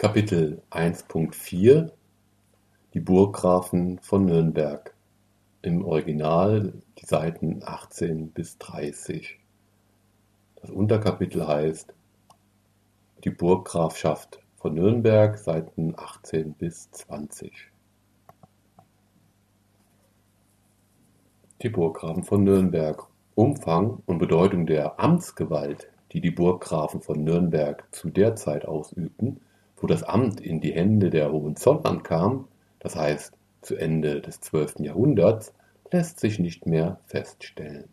Kapitel 1.4 Die Burggrafen von Nürnberg Im Original die Seiten 18 bis 30. Das Unterkapitel heißt Die Burggrafschaft von Nürnberg Seiten 18 bis 20. Die Burggrafen von Nürnberg Umfang und Bedeutung der Amtsgewalt, die die Burggrafen von Nürnberg zu der Zeit ausübten, wo das Amt in die Hände der Hohenzollern kam, das heißt zu Ende des 12. Jahrhunderts, lässt sich nicht mehr feststellen.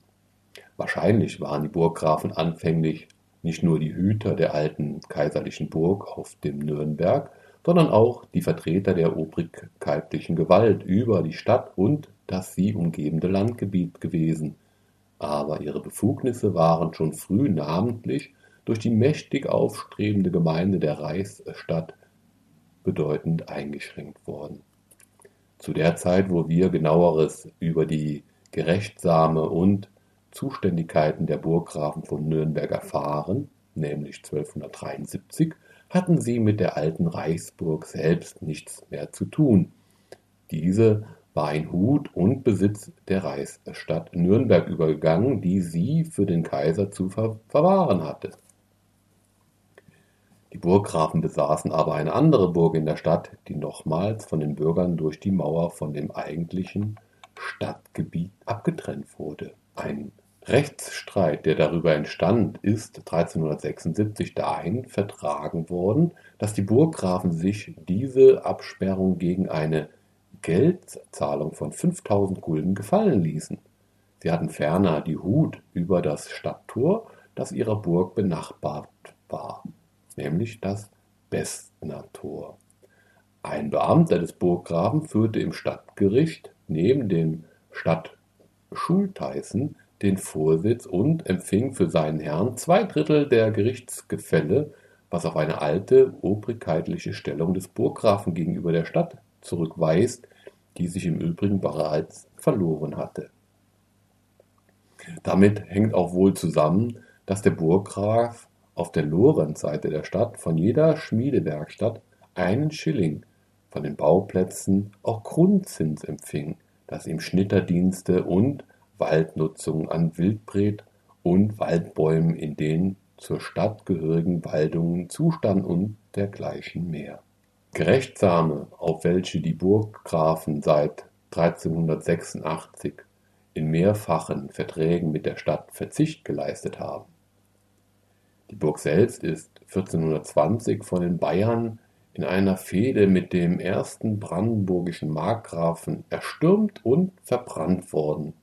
Wahrscheinlich waren die Burggrafen anfänglich nicht nur die Hüter der alten kaiserlichen Burg auf dem Nürnberg, sondern auch die Vertreter der obrigkeitlichen Gewalt über die Stadt und das sie umgebende Landgebiet gewesen. Aber ihre Befugnisse waren schon früh namentlich durch die mächtig aufstrebende Gemeinde der Reichsstadt bedeutend eingeschränkt worden. Zu der Zeit, wo wir genaueres über die gerechtsame und Zuständigkeiten der Burggrafen von Nürnberg erfahren, nämlich 1273, hatten sie mit der alten Reichsburg selbst nichts mehr zu tun. Diese war in Hut und Besitz der Reichsstadt Nürnberg übergegangen, die sie für den Kaiser zu verwahren hatte. Die Burggrafen besaßen aber eine andere Burg in der Stadt, die nochmals von den Bürgern durch die Mauer von dem eigentlichen Stadtgebiet abgetrennt wurde. Ein Rechtsstreit, der darüber entstand, ist 1376 dahin vertragen worden, dass die Burggrafen sich diese Absperrung gegen eine Geldzahlung von 5000 Gulden gefallen ließen. Sie hatten ferner die Hut über das Stadttor, das ihrer Burg benachbart war nämlich das Bestner Tor. Ein Beamter des Burggrafen führte im Stadtgericht neben dem Stadtschultheißen den Vorsitz und empfing für seinen Herrn zwei Drittel der Gerichtsgefälle, was auf eine alte obrigkeitliche Stellung des Burggrafen gegenüber der Stadt zurückweist, die sich im Übrigen bereits verloren hatte. Damit hängt auch wohl zusammen, dass der Burggraf auf der Lorenzseite der Stadt von jeder Schmiedewerkstatt einen Schilling, von den Bauplätzen auch Grundzins empfing, das ihm Schnitterdienste und Waldnutzung an Wildbret und Waldbäumen in den zur Stadt gehörigen Waldungen zustand und dergleichen mehr. Gerechtsame, auf welche die Burggrafen seit 1386 in mehrfachen Verträgen mit der Stadt Verzicht geleistet haben, die Burg selbst ist 1420 von den Bayern in einer Fehde mit dem ersten brandenburgischen Markgrafen erstürmt und verbrannt worden.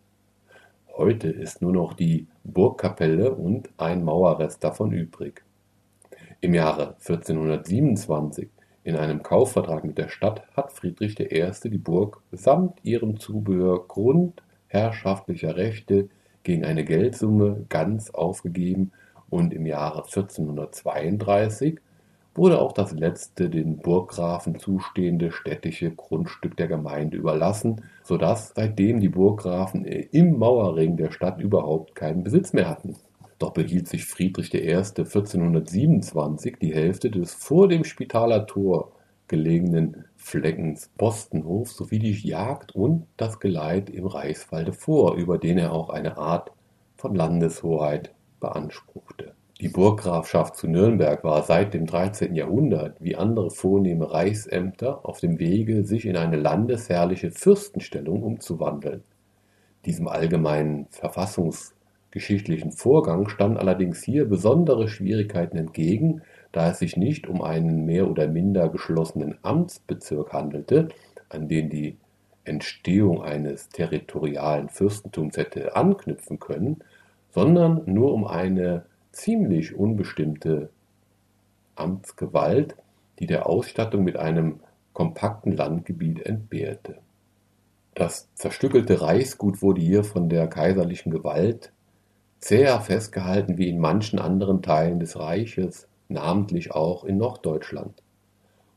Heute ist nur noch die Burgkapelle und ein Mauerrest davon übrig. Im Jahre 1427 in einem Kaufvertrag mit der Stadt hat Friedrich I. die Burg samt ihrem Zubehör grundherrschaftlicher Rechte gegen eine Geldsumme ganz aufgegeben und im Jahre 1432 wurde auch das letzte den Burggrafen zustehende städtische Grundstück der Gemeinde überlassen, so dass seitdem die Burggrafen im Mauerring der Stadt überhaupt keinen Besitz mehr hatten. Doch behielt sich Friedrich I. 1427 die Hälfte des vor dem Spitaler Tor gelegenen Fleckens Postenhof sowie die Jagd und das Geleit im Reichswalde vor, über den er auch eine Art von Landeshoheit beanspruchte. Die Burggrafschaft zu Nürnberg war seit dem 13. Jahrhundert wie andere vornehme Reichsämter auf dem Wege, sich in eine landesherrliche Fürstenstellung umzuwandeln. Diesem allgemeinen verfassungsgeschichtlichen Vorgang standen allerdings hier besondere Schwierigkeiten entgegen, da es sich nicht um einen mehr oder minder geschlossenen Amtsbezirk handelte, an den die Entstehung eines territorialen Fürstentums hätte anknüpfen können, sondern nur um eine ziemlich unbestimmte Amtsgewalt, die der Ausstattung mit einem kompakten Landgebiet entbehrte. Das zerstückelte Reichsgut wurde hier von der kaiserlichen Gewalt zäher festgehalten wie in manchen anderen Teilen des Reiches, namentlich auch in Norddeutschland.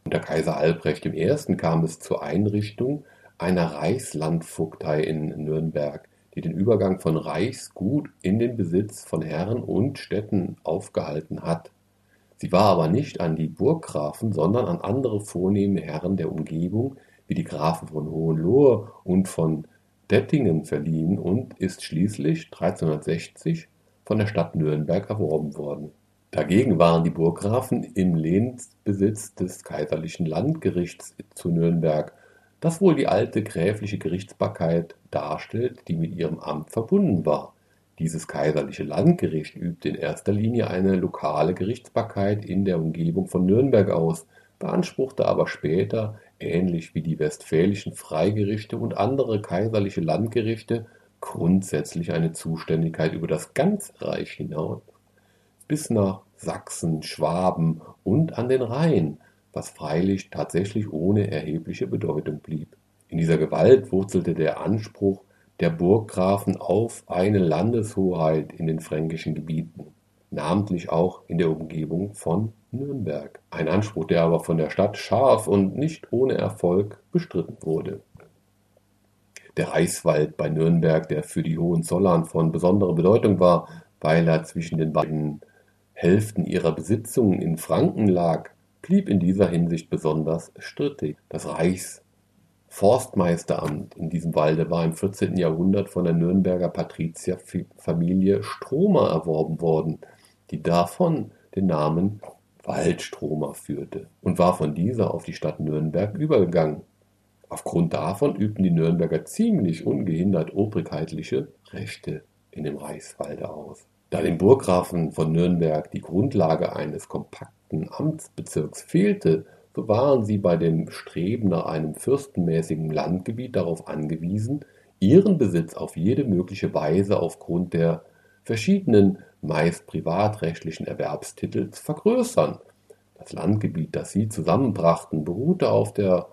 Unter Kaiser Albrecht I. kam es zur Einrichtung einer Reichslandvogtei in Nürnberg, die den Übergang von Reichsgut in den Besitz von Herren und Städten aufgehalten hat. Sie war aber nicht an die Burggrafen, sondern an andere vornehme Herren der Umgebung, wie die Grafen von Hohenlohe und von Dettingen verliehen und ist schließlich 1360 von der Stadt Nürnberg erworben worden. Dagegen waren die Burggrafen im Lehnsbesitz des kaiserlichen Landgerichts zu Nürnberg, das wohl die alte gräfliche Gerichtsbarkeit darstellt, die mit ihrem Amt verbunden war. Dieses kaiserliche Landgericht übte in erster Linie eine lokale Gerichtsbarkeit in der Umgebung von Nürnberg aus, beanspruchte aber später ähnlich wie die westfälischen Freigerichte und andere kaiserliche Landgerichte, grundsätzlich eine Zuständigkeit über das ganze Reich hinaus, bis nach Sachsen, Schwaben und an den Rhein, was freilich tatsächlich ohne erhebliche Bedeutung blieb. In dieser Gewalt wurzelte der Anspruch der Burggrafen auf eine Landeshoheit in den fränkischen Gebieten, namentlich auch in der Umgebung von Nürnberg, ein Anspruch, der aber von der Stadt scharf und nicht ohne Erfolg bestritten wurde. Der Reichswald bei Nürnberg, der für die Hohenzollern von besonderer Bedeutung war, weil er zwischen den beiden Hälften ihrer Besitzungen in Franken lag, blieb in dieser Hinsicht besonders strittig. Das Reichsforstmeisteramt in diesem Walde war im 14. Jahrhundert von der Nürnberger Patrizierfamilie Stromer erworben worden, die davon den Namen Waldstromer führte und war von dieser auf die Stadt Nürnberg übergegangen. Aufgrund davon übten die Nürnberger ziemlich ungehindert obrigkeitliche Rechte in dem Reichswalde aus. Da dem Burggrafen von Nürnberg die Grundlage eines kompakten Amtsbezirks fehlte, so waren sie bei dem Streben nach einem fürstenmäßigen Landgebiet darauf angewiesen, ihren Besitz auf jede mögliche Weise aufgrund der verschiedenen meist privatrechtlichen Erwerbstitel zu vergrößern. Das Landgebiet, das sie zusammenbrachten, beruhte auf der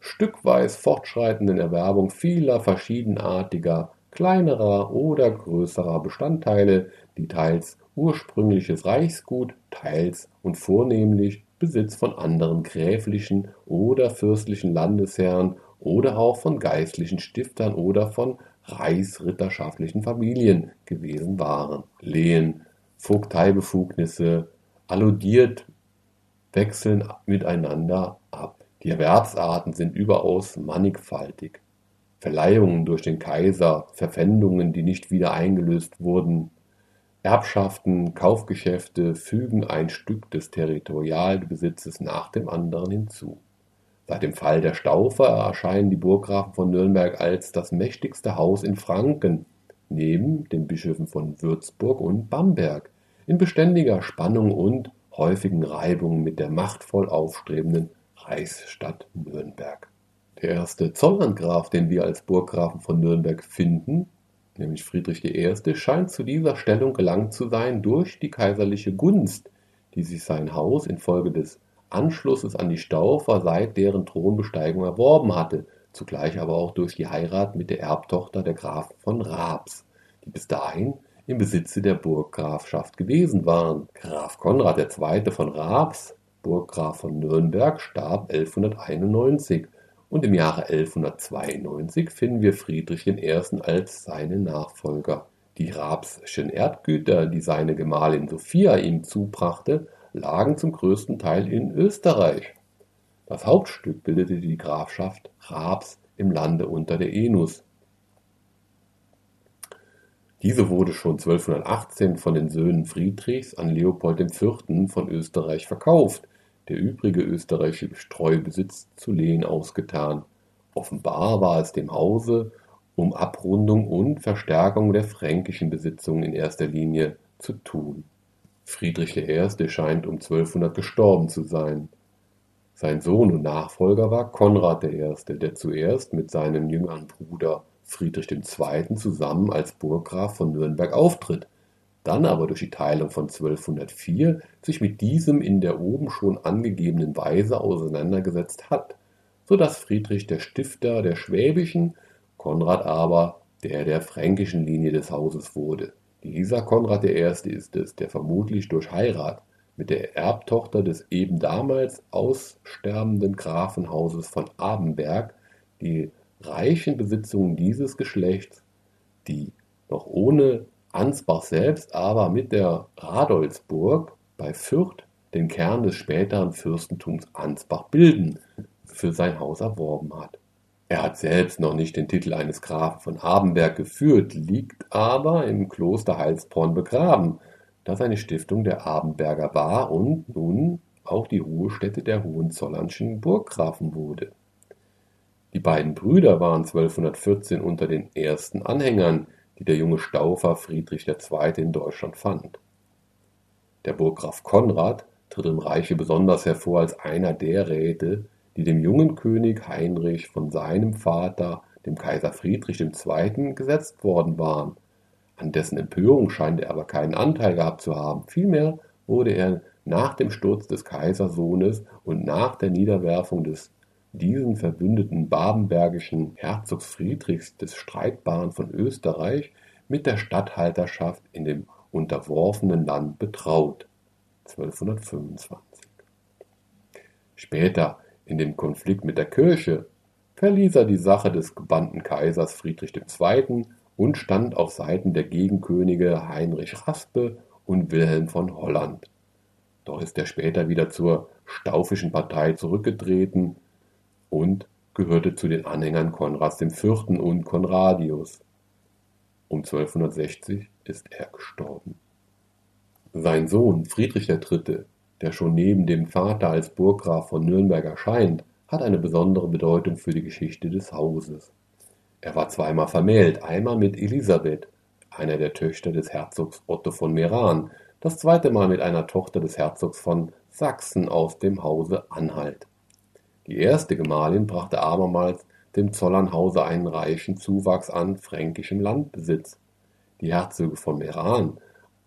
stückweis fortschreitenden Erwerbung vieler verschiedenartiger, kleinerer oder größerer Bestandteile, die teils ursprüngliches Reichsgut, teils und vornehmlich Besitz von anderen gräflichen oder fürstlichen Landesherren oder auch von geistlichen Stiftern oder von reichsritterschaftlichen Familien gewesen waren. Lehen, Vogteibefugnisse, alludiert wechseln miteinander ab. Die Erwerbsarten sind überaus mannigfaltig. Verleihungen durch den Kaiser, Verpfändungen, die nicht wieder eingelöst wurden, Erbschaften, Kaufgeschäfte fügen ein Stück des Territorialbesitzes nach dem anderen hinzu. Seit dem Fall der Staufer erscheinen die Burggrafen von Nürnberg als das mächtigste Haus in Franken, neben den Bischöfen von Würzburg und Bamberg, in beständiger Spannung und häufigen Reibungen mit der machtvoll aufstrebenden Reichsstadt Nürnberg. Der erste Zolllandgraf, den wir als Burggrafen von Nürnberg finden, nämlich Friedrich I., scheint zu dieser Stellung gelangt zu sein durch die kaiserliche Gunst, die sich sein Haus infolge des Anschlusses an die Staufer seit deren Thronbesteigung erworben hatte, zugleich aber auch durch die Heirat mit der Erbtochter der Grafen von Raps, die bis dahin im Besitze der Burggrafschaft gewesen waren. Graf Konrad II. von Raps, Burggraf von Nürnberg, starb 1191 und im Jahre 1192 finden wir Friedrich I. als seinen Nachfolger. Die Rapschen Erdgüter, die seine Gemahlin Sophia ihm zubrachte, lagen zum größten Teil in Österreich. Das Hauptstück bildete die Grafschaft Raps im Lande unter der Enus. Diese wurde schon 1218 von den Söhnen Friedrichs an Leopold IV. von Österreich verkauft, der übrige österreichische Streubesitz zu Lehen ausgetan. Offenbar war es dem Hause um Abrundung und Verstärkung der fränkischen Besitzungen in erster Linie zu tun. Friedrich I. scheint um 1200 gestorben zu sein. Sein Sohn und Nachfolger war Konrad I., der zuerst mit seinem jüngeren Bruder Friedrich II. zusammen als Burggraf von Nürnberg auftritt, dann aber durch die Teilung von 1204 sich mit diesem in der oben schon angegebenen Weise auseinandergesetzt hat, so dass Friedrich der Stifter der schwäbischen, Konrad aber der der fränkischen Linie des Hauses wurde. Dieser Konrad I. ist es, der vermutlich durch Heirat mit der Erbtochter des eben damals aussterbenden Grafenhauses von Abenberg die reichen Besitzungen dieses Geschlechts, die noch ohne Ansbach selbst, aber mit der Radolzburg bei Fürth den Kern des späteren Fürstentums Ansbach bilden, für sein Haus erworben hat. Er hat selbst noch nicht den Titel eines Grafen von Abenberg geführt, liegt aber im Kloster Heilsbronn begraben, das eine Stiftung der Abenberger war und nun auch die Ruhestätte der Hohenzollernschen Burggrafen wurde. Die beiden Brüder waren 1214 unter den ersten Anhängern, die der junge Staufer Friedrich II. in Deutschland fand. Der Burggraf Konrad tritt im Reiche besonders hervor als einer der Räte, die dem jungen König Heinrich von seinem Vater, dem Kaiser Friedrich II., gesetzt worden waren. An dessen Empörung scheint er aber keinen Anteil gehabt zu haben. Vielmehr wurde er nach dem Sturz des Kaisersohnes und nach der Niederwerfung des diesen verbündeten babenbergischen Herzogs Friedrichs des Streitbaren von Österreich mit der Statthalterschaft in dem unterworfenen Land betraut. 1225. Später, in dem Konflikt mit der Kirche, verließ er die Sache des gebannten Kaisers Friedrich II. und stand auf Seiten der Gegenkönige Heinrich Raspe und Wilhelm von Holland. Doch ist er später wieder zur Staufischen Partei zurückgetreten und gehörte zu den Anhängern Konrads IV. und Konradius. Um 1260 ist er gestorben. Sein Sohn Friedrich III., der schon neben dem Vater als Burggraf von Nürnberg erscheint, hat eine besondere Bedeutung für die Geschichte des Hauses. Er war zweimal vermählt, einmal mit Elisabeth, einer der Töchter des Herzogs Otto von Meran, das zweite Mal mit einer Tochter des Herzogs von Sachsen aus dem Hause Anhalt. Die erste Gemahlin brachte abermals dem Zollernhause einen reichen Zuwachs an fränkischem Landbesitz. Die Herzöge von Meran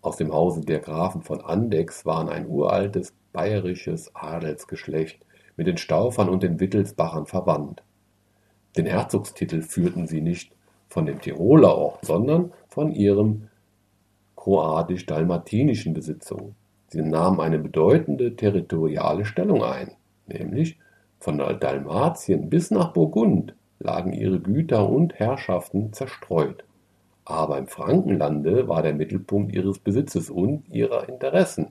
aus dem Hause der Grafen von Andechs waren ein uraltes bayerisches Adelsgeschlecht, mit den Staufern und den Wittelsbachern verwandt. Den Herzogstitel führten sie nicht von dem Tiroler Ort, sondern von ihrem kroatisch-dalmatinischen Besitzungen. Sie nahmen eine bedeutende territoriale Stellung ein, nämlich von Dalmatien bis nach Burgund lagen ihre Güter und Herrschaften zerstreut. Aber im Frankenlande war der Mittelpunkt ihres Besitzes und ihrer Interessen.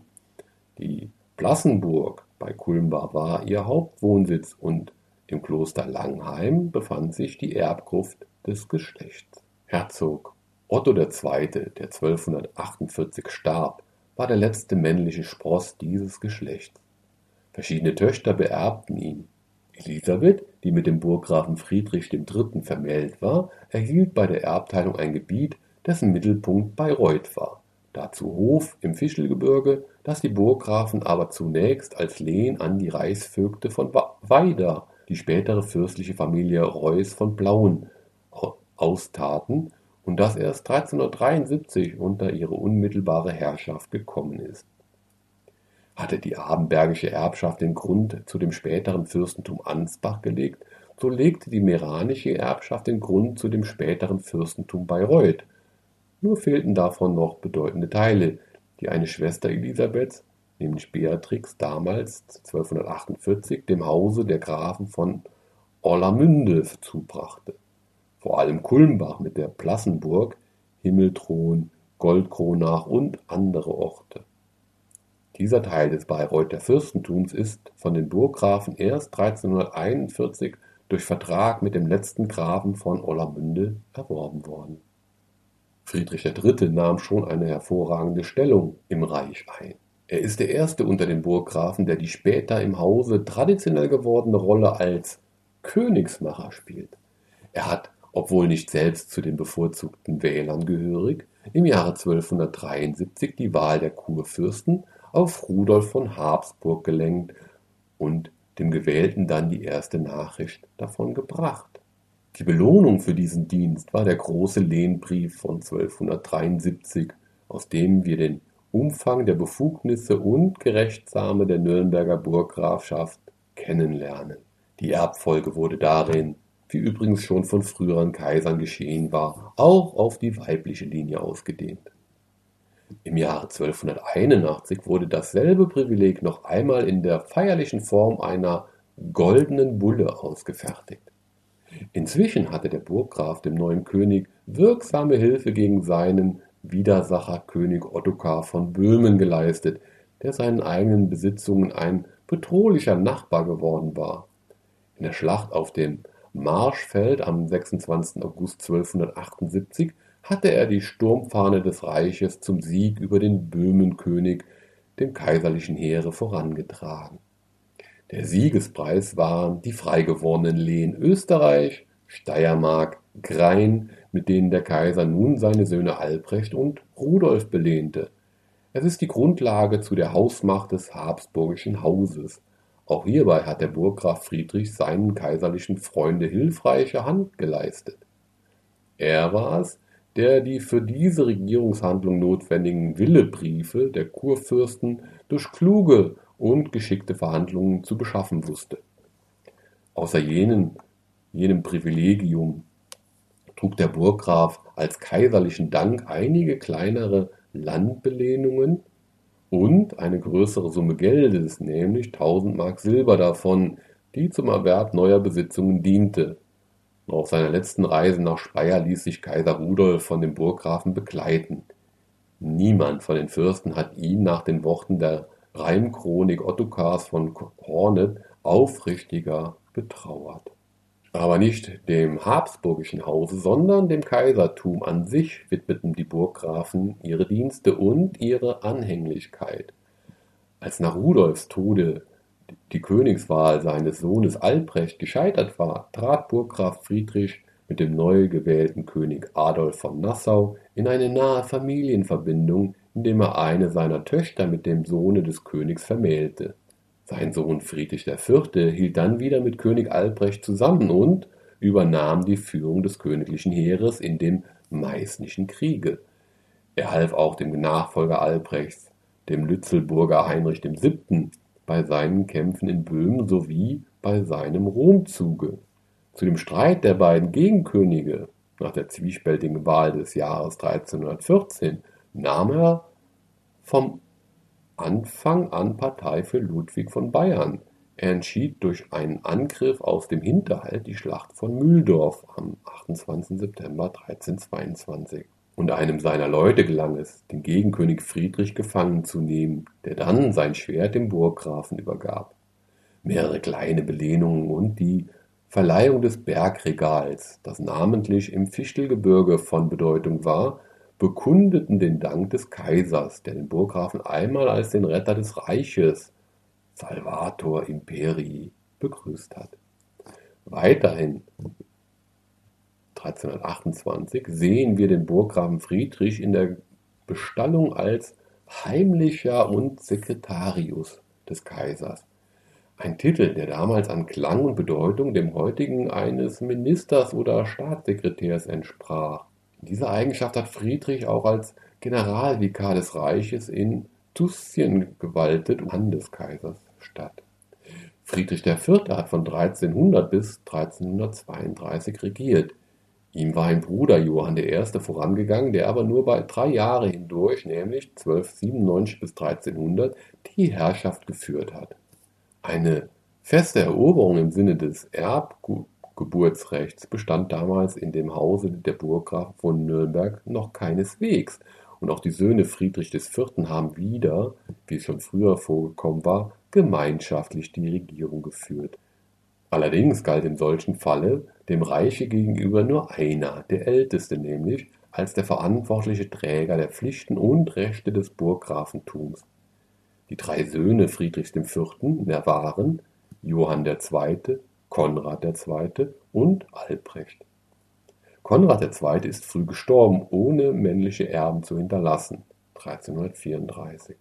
Die Plassenburg bei Kulmbach war ihr Hauptwohnsitz und im Kloster Langheim befand sich die Erbgruft des Geschlechts. Herzog Otto II., der 1248 starb, war der letzte männliche Spross dieses Geschlechts. Verschiedene Töchter beerbten ihn. Elisabeth, die mit dem Burggrafen Friedrich III. vermählt war, erhielt bei der Erbteilung ein Gebiet, dessen Mittelpunkt Bayreuth war, dazu Hof im Fischelgebirge, das die Burggrafen aber zunächst als Lehen an die Reichsvögte von Weida, die spätere fürstliche Familie Reuß von Plauen, austaten und das erst 1373 unter ihre unmittelbare Herrschaft gekommen ist hatte die abenbergische Erbschaft den Grund zu dem späteren Fürstentum Ansbach gelegt, so legte die meranische Erbschaft den Grund zu dem späteren Fürstentum Bayreuth. Nur fehlten davon noch bedeutende Teile, die eine Schwester Elisabeths, nämlich Beatrix, damals 1248 dem Hause der Grafen von Orlamünde zubrachte. Vor allem Kulmbach mit der Plassenburg, Himmelthron, Goldkronach und andere Orte. Dieser Teil des Bayreuther Fürstentums ist von den Burggrafen erst 1341 durch Vertrag mit dem letzten Grafen von Orlamünde erworben worden. Friedrich III. nahm schon eine hervorragende Stellung im Reich ein. Er ist der erste unter den Burggrafen, der die später im Hause traditionell gewordene Rolle als Königsmacher spielt. Er hat, obwohl nicht selbst zu den bevorzugten Wählern gehörig, im Jahre 1273 die Wahl der Kurfürsten auf Rudolf von Habsburg gelenkt und dem Gewählten dann die erste Nachricht davon gebracht. Die Belohnung für diesen Dienst war der große Lehnbrief von 1273, aus dem wir den Umfang der Befugnisse und Gerechtsame der Nürnberger Burggrafschaft kennenlernen. Die Erbfolge wurde darin, wie übrigens schon von früheren Kaisern geschehen war, auch auf die weibliche Linie ausgedehnt. Im Jahre 1281 wurde dasselbe Privileg noch einmal in der feierlichen Form einer goldenen Bulle ausgefertigt. Inzwischen hatte der Burggraf dem neuen König wirksame Hilfe gegen seinen Widersacher König Ottokar von Böhmen geleistet, der seinen eigenen Besitzungen ein bedrohlicher Nachbar geworden war. In der Schlacht auf dem Marschfeld am 26. August 1278 hatte er die Sturmfahne des Reiches zum Sieg über den Böhmenkönig, dem kaiserlichen Heere, vorangetragen. Der Siegespreis waren die freigewordenen Lehen Österreich, Steiermark, Grein, mit denen der Kaiser nun seine Söhne Albrecht und Rudolf belehnte. Es ist die Grundlage zu der Hausmacht des habsburgischen Hauses. Auch hierbei hat der Burggraf Friedrich seinen kaiserlichen Freunde hilfreiche Hand geleistet. Er war es, der die für diese Regierungshandlung notwendigen Willebriefe der Kurfürsten durch kluge und geschickte Verhandlungen zu beschaffen wusste. Außer jenen, jenem Privilegium trug der Burggraf als kaiserlichen Dank einige kleinere Landbelehnungen und eine größere Summe Geldes, nämlich 1000 Mark Silber davon, die zum Erwerb neuer Besitzungen diente. Auf seiner letzten Reise nach Speyer ließ sich Kaiser Rudolf von dem Burggrafen begleiten. Niemand von den Fürsten hat ihn nach den Worten der Reimchronik Ottokars von Hornet aufrichtiger betrauert. Aber nicht dem habsburgischen Hause, sondern dem Kaisertum an sich widmeten die Burggrafen ihre Dienste und ihre Anhänglichkeit. Als nach Rudolfs Tode die Königswahl seines Sohnes Albrecht gescheitert war, trat Burggraf Friedrich mit dem neu gewählten König Adolf von Nassau in eine nahe Familienverbindung, indem er eine seiner Töchter mit dem Sohne des Königs vermählte. Sein Sohn Friedrich IV. hielt dann wieder mit König Albrecht zusammen und übernahm die Führung des königlichen Heeres in dem Meißnischen Kriege. Er half auch dem Nachfolger Albrechts, dem Lützelburger Heinrich VII., bei seinen Kämpfen in Böhmen sowie bei seinem Romzuge. Zu dem Streit der beiden Gegenkönige nach der zwiespältigen Wahl des Jahres 1314 nahm er vom Anfang an Partei für Ludwig von Bayern. Er entschied durch einen Angriff aus dem Hinterhalt die Schlacht von Mühldorf am 28. September 1322 und einem seiner Leute gelang es, den Gegenkönig Friedrich gefangen zu nehmen, der dann sein Schwert dem Burggrafen übergab. Mehrere kleine Belehnungen und die Verleihung des Bergregals, das namentlich im Fichtelgebirge von Bedeutung war, bekundeten den Dank des Kaisers, der den Burggrafen einmal als den Retter des Reiches (Salvator imperii) begrüßt hat. Weiterhin 1328 sehen wir den Burggrafen Friedrich in der Bestallung als Heimlicher und Sekretarius des Kaisers. Ein Titel, der damals an Klang und Bedeutung dem heutigen eines Ministers oder Staatssekretärs entsprach. In dieser Eigenschaft hat Friedrich auch als Generalvikar des Reiches in Tussien gewaltet an des Kaisers statt. Friedrich IV. hat von 1300 bis 1332 regiert. Ihm war ein Bruder Johann I. vorangegangen, der aber nur bei drei Jahre hindurch, nämlich 1297 bis 1300, die Herrschaft geführt hat. Eine feste Eroberung im Sinne des Erbgeburtsrechts bestand damals in dem Hause der Burggrafen von Nürnberg noch keineswegs, und auch die Söhne Friedrich IV. haben wieder, wie es schon früher vorgekommen war, gemeinschaftlich die Regierung geführt. Allerdings galt in solchen Falle dem Reiche gegenüber nur einer, der Älteste nämlich, als der verantwortliche Träger der Pflichten und Rechte des Burggrafentums. Die drei Söhne Friedrichs IV. waren Johann II., Konrad II. und Albrecht. Konrad II. ist früh gestorben, ohne männliche Erben zu hinterlassen (1334).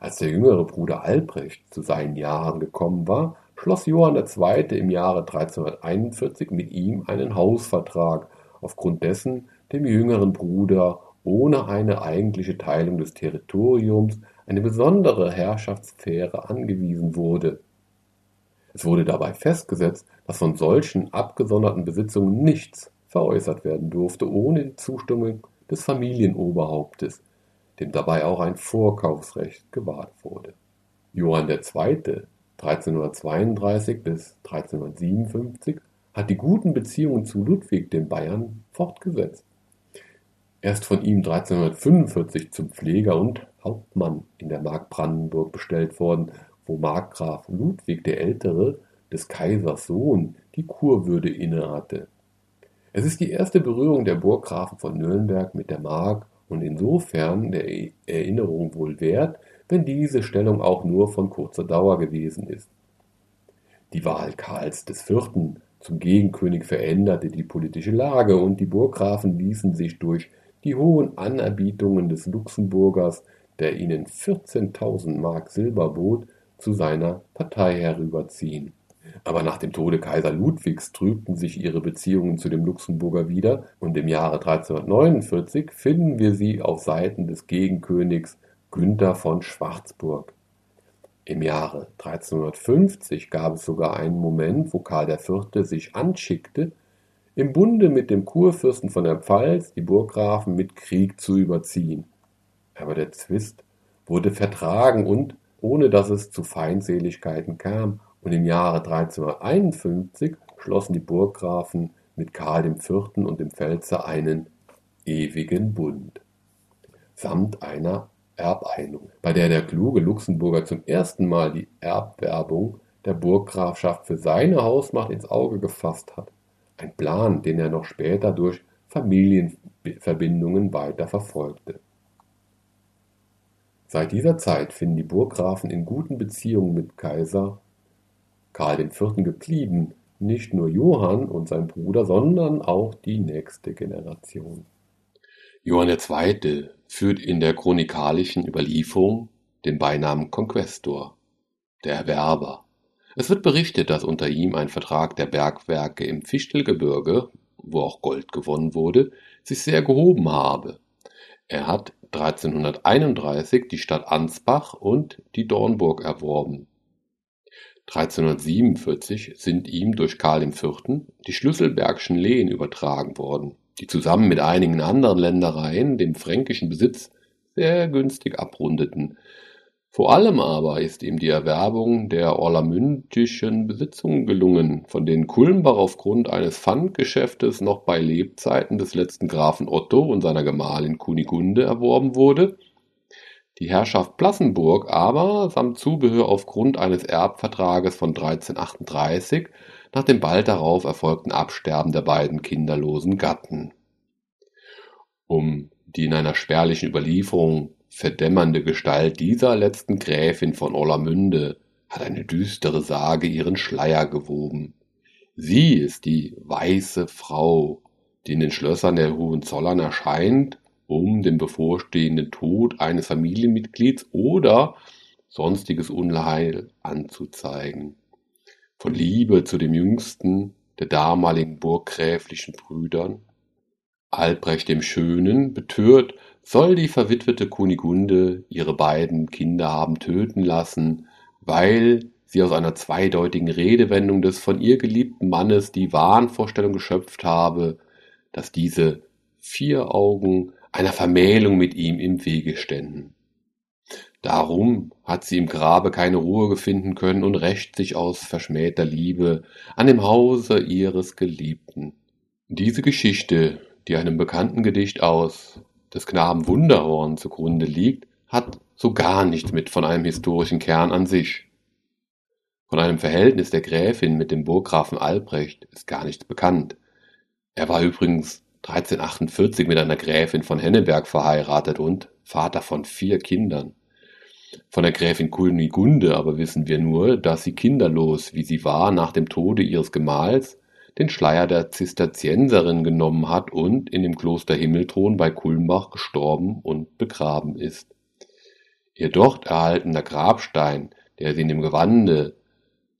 Als der jüngere Bruder Albrecht zu seinen Jahren gekommen war schloss Johann II. im Jahre 1341 mit ihm einen Hausvertrag, aufgrund dessen dem jüngeren Bruder ohne eine eigentliche Teilung des Territoriums eine besondere Herrschaftssphäre angewiesen wurde. Es wurde dabei festgesetzt, dass von solchen abgesonderten Besitzungen nichts veräußert werden durfte ohne die Zustimmung des Familienoberhauptes, dem dabei auch ein Vorkaufsrecht gewahrt wurde. Johann II. 1332 bis 1357 hat die guten Beziehungen zu Ludwig dem Bayern fortgesetzt. erst von ihm 1345 zum Pfleger und Hauptmann in der Mark Brandenburg bestellt worden, wo Markgraf Ludwig der Ältere, des Kaisers Sohn, die Kurwürde innehatte. Es ist die erste Berührung der Burggrafen von Nürnberg mit der Mark und insofern der Erinnerung wohl wert, wenn diese Stellung auch nur von kurzer Dauer gewesen ist. Die Wahl Karls IV. zum Gegenkönig veränderte die politische Lage und die Burggrafen ließen sich durch die hohen Anerbietungen des Luxemburgers, der ihnen 14.000 Mark Silber bot, zu seiner Partei herüberziehen. Aber nach dem Tode Kaiser Ludwigs trübten sich ihre Beziehungen zu dem Luxemburger wieder und im Jahre 1349 finden wir sie auf Seiten des Gegenkönigs Günther von Schwarzburg. Im Jahre 1350 gab es sogar einen Moment, wo Karl IV. sich anschickte, im Bunde mit dem Kurfürsten von der Pfalz die Burggrafen mit Krieg zu überziehen. Aber der Zwist wurde vertragen und, ohne dass es zu Feindseligkeiten kam, und im Jahre 1351 schlossen die Burggrafen mit Karl IV. und dem Pfälzer einen ewigen Bund, samt einer Erbeinung, bei der der kluge Luxemburger zum ersten Mal die Erbwerbung der Burggrafschaft für seine Hausmacht ins Auge gefasst hat. Ein Plan, den er noch später durch Familienverbindungen weiter verfolgte. Seit dieser Zeit finden die Burggrafen in guten Beziehungen mit Kaiser Karl IV. geblieben, nicht nur Johann und sein Bruder, sondern auch die nächste Generation. Johann II. Führt in der chronikalischen Überlieferung den Beinamen Conquestor, der Erwerber. Es wird berichtet, dass unter ihm ein Vertrag der Bergwerke im Fichtelgebirge, wo auch Gold gewonnen wurde, sich sehr gehoben habe. Er hat 1331 die Stadt Ansbach und die Dornburg erworben. 1347 sind ihm durch Karl IV. die Schlüsselbergschen Lehen übertragen worden die zusammen mit einigen anderen Ländereien dem fränkischen Besitz sehr günstig abrundeten. Vor allem aber ist ihm die Erwerbung der orlamündischen Besitzungen gelungen, von denen Kulmbach aufgrund eines Pfandgeschäftes noch bei Lebzeiten des letzten Grafen Otto und seiner Gemahlin Kunigunde erworben wurde, die Herrschaft Plassenburg aber samt Zubehör aufgrund eines Erbvertrages von 1338 nach dem bald darauf erfolgten Absterben der beiden kinderlosen Gatten. Um die in einer spärlichen Überlieferung verdämmernde Gestalt dieser letzten Gräfin von Orlamünde hat eine düstere Sage ihren Schleier gewoben. Sie ist die weiße Frau, die in den Schlössern der Hohenzollern erscheint, um den bevorstehenden Tod eines Familienmitglieds oder sonstiges Unheil anzuzeigen von Liebe zu dem jüngsten der damaligen burggräflichen Brüdern, Albrecht dem Schönen, betört, soll die verwitwete Kunigunde ihre beiden Kinder haben töten lassen, weil sie aus einer zweideutigen Redewendung des von ihr geliebten Mannes die Wahnvorstellung geschöpft habe, dass diese vier Augen einer Vermählung mit ihm im Wege ständen. Darum hat sie im Grabe keine Ruhe gefinden können und rächt sich aus verschmähter Liebe an dem Hause ihres Geliebten. Diese Geschichte, die einem bekannten Gedicht aus des Knaben Wunderhorn zugrunde liegt, hat so gar nichts mit von einem historischen Kern an sich. Von einem Verhältnis der Gräfin mit dem Burggrafen Albrecht ist gar nichts bekannt. Er war übrigens 1348 mit einer Gräfin von Henneberg verheiratet und Vater von vier Kindern. Von der Gräfin Kunigunde aber wissen wir nur, dass sie kinderlos, wie sie war, nach dem Tode ihres Gemahls den Schleier der Zisterzienserin genommen hat und in dem Kloster Himmelthron bei Kulmbach gestorben und begraben ist. Ihr dort erhaltener Grabstein, der sie in dem Gewande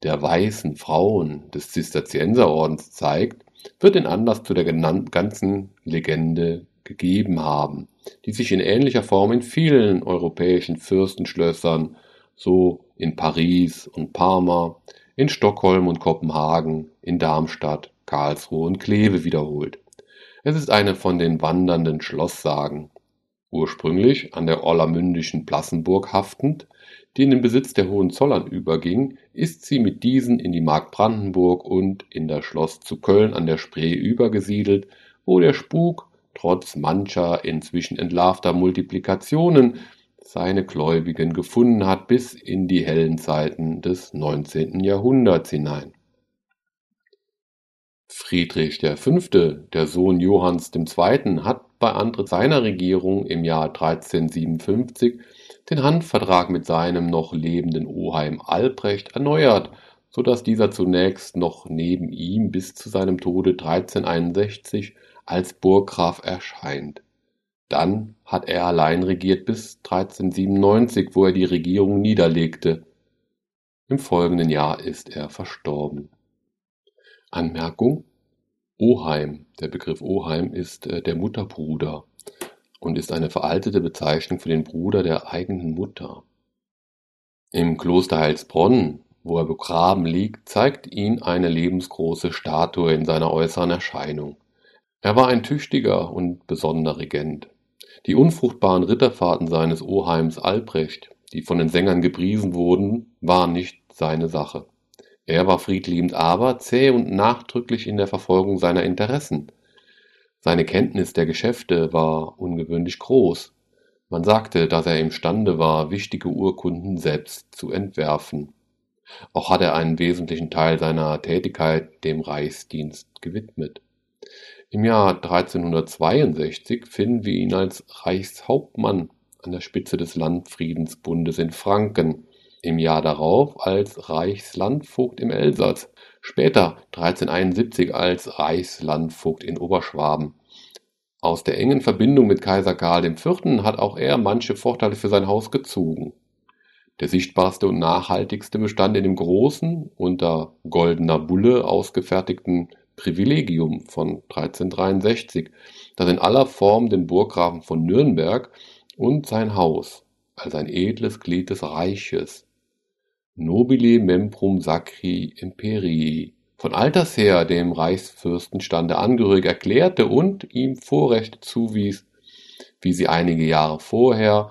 der weißen Frauen des Zisterzienserordens zeigt, wird den Anlass zu der ganzen Legende gegeben haben, die sich in ähnlicher Form in vielen europäischen Fürstenschlössern, so in Paris und Parma, in Stockholm und Kopenhagen, in Darmstadt, Karlsruhe und Kleve wiederholt. Es ist eine von den wandernden Schlosssagen, ursprünglich an der orlamündischen Plassenburg haftend, die in den Besitz der Hohenzollern überging, ist sie mit diesen in die Mark Brandenburg und in das Schloss zu Köln an der Spree übergesiedelt, wo der Spuk trotz mancher inzwischen entlarvter Multiplikationen, seine Gläubigen gefunden hat bis in die hellen Zeiten des 19. Jahrhunderts hinein. Friedrich V., der Sohn Johanns II., hat bei Antritt seiner Regierung im Jahr 1357 den Handvertrag mit seinem noch lebenden Oheim Albrecht erneuert, so dass dieser zunächst noch neben ihm bis zu seinem Tode 1361 als Burggraf erscheint. Dann hat er allein regiert bis 1397, wo er die Regierung niederlegte. Im folgenden Jahr ist er verstorben. Anmerkung Oheim, der Begriff Oheim ist äh, der Mutterbruder und ist eine veraltete Bezeichnung für den Bruder der eigenen Mutter. Im Kloster Heilsbronn, wo er begraben liegt, zeigt ihn eine lebensgroße Statue in seiner äußeren Erscheinung. Er war ein tüchtiger und besonderer Regent. Die unfruchtbaren Ritterfahrten seines Oheims Albrecht, die von den Sängern gepriesen wurden, waren nicht seine Sache. Er war friedliebend, aber zäh und nachdrücklich in der Verfolgung seiner Interessen. Seine Kenntnis der Geschäfte war ungewöhnlich groß. Man sagte, dass er imstande war, wichtige Urkunden selbst zu entwerfen. Auch hat er einen wesentlichen Teil seiner Tätigkeit dem Reichsdienst gewidmet. Im Jahr 1362 finden wir ihn als Reichshauptmann an der Spitze des Landfriedensbundes in Franken im Jahr darauf als Reichslandvogt im Elsass, später 1371 als Reichslandvogt in Oberschwaben. Aus der engen Verbindung mit Kaiser Karl IV. hat auch er manche Vorteile für sein Haus gezogen. Der sichtbarste und nachhaltigste bestand in dem großen, unter goldener Bulle ausgefertigten Privilegium von 1363, das in aller Form den Burggrafen von Nürnberg und sein Haus als ein edles Glied des Reiches nobile membrum sacri imperii, von alters her dem Reichsfürstenstande angehörig erklärte und ihm Vorrechte zuwies, wie sie einige Jahre vorher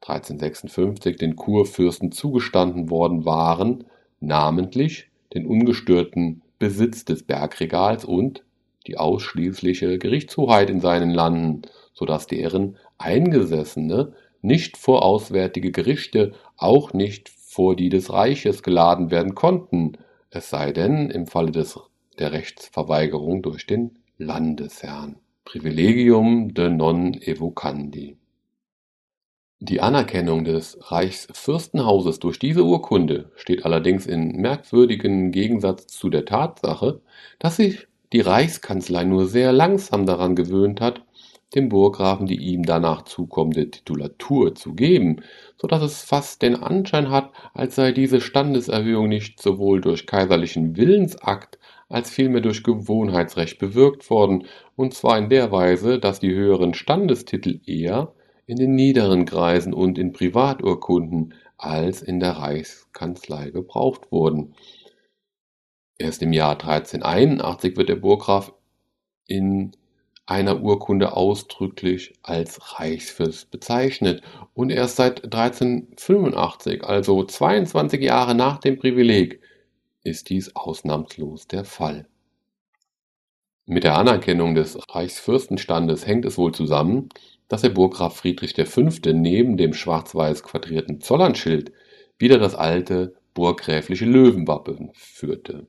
(1356) den Kurfürsten zugestanden worden waren, namentlich den ungestörten Besitz des Bergregals und die ausschließliche Gerichtshoheit in seinen Landen, so dass deren Eingesessene nicht vor auswärtige Gerichte, auch nicht vor die des Reiches geladen werden konnten, es sei denn im Falle des, der Rechtsverweigerung durch den Landesherrn. Privilegium de non evocandi. Die Anerkennung des Reichsfürstenhauses durch diese Urkunde steht allerdings in merkwürdigem Gegensatz zu der Tatsache, dass sich die Reichskanzlei nur sehr langsam daran gewöhnt hat, dem Burggrafen die ihm danach zukommende Titulatur zu geben, so dass es fast den Anschein hat, als sei diese Standeserhöhung nicht sowohl durch kaiserlichen Willensakt als vielmehr durch Gewohnheitsrecht bewirkt worden, und zwar in der Weise, dass die höheren Standestitel eher in den niederen Kreisen und in Privaturkunden als in der Reichskanzlei gebraucht wurden. Erst im Jahr 1381 wird der Burggraf in einer Urkunde ausdrücklich als Reichsfürst bezeichnet und erst seit 1385, also 22 Jahre nach dem Privileg, ist dies ausnahmslos der Fall. Mit der Anerkennung des Reichsfürstenstandes hängt es wohl zusammen, dass der Burggraf Friedrich V. neben dem schwarz-weiß quadrierten Zollernschild wieder das alte burggräfliche Löwenwappen führte.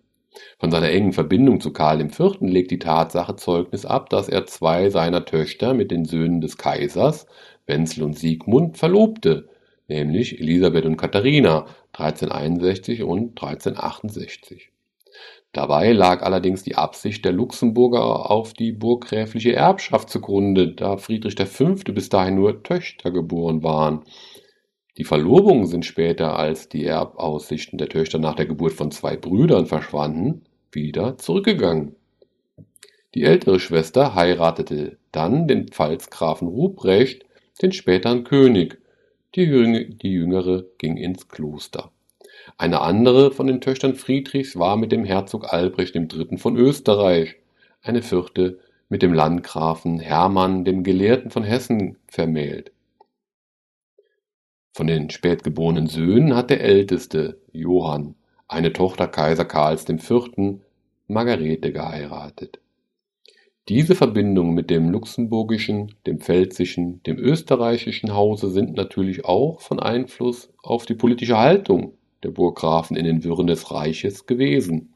Von seiner engen Verbindung zu Karl IV. legt die Tatsache Zeugnis ab, dass er zwei seiner Töchter mit den Söhnen des Kaisers, Wenzel und Siegmund, verlobte, nämlich Elisabeth und Katharina 1361 und 1368. Dabei lag allerdings die Absicht der Luxemburger auf die burggräfliche Erbschaft zugrunde, da Friedrich V. bis dahin nur Töchter geboren waren die Verlobungen sind später, als die Erbaussichten der Töchter nach der Geburt von zwei Brüdern verschwanden, wieder zurückgegangen. Die ältere Schwester heiratete dann den Pfalzgrafen Ruprecht, den späteren König, die jüngere ging ins Kloster. Eine andere von den Töchtern Friedrichs war mit dem Herzog Albrecht III. von Österreich, eine vierte mit dem Landgrafen Hermann, dem Gelehrten von Hessen, vermählt. Von den spätgeborenen Söhnen hat der älteste, Johann, eine Tochter Kaiser Karls IV., Margarete, geheiratet. Diese Verbindungen mit dem luxemburgischen, dem pfälzischen, dem österreichischen Hause sind natürlich auch von Einfluss auf die politische Haltung der Burggrafen in den Wirren des Reiches gewesen.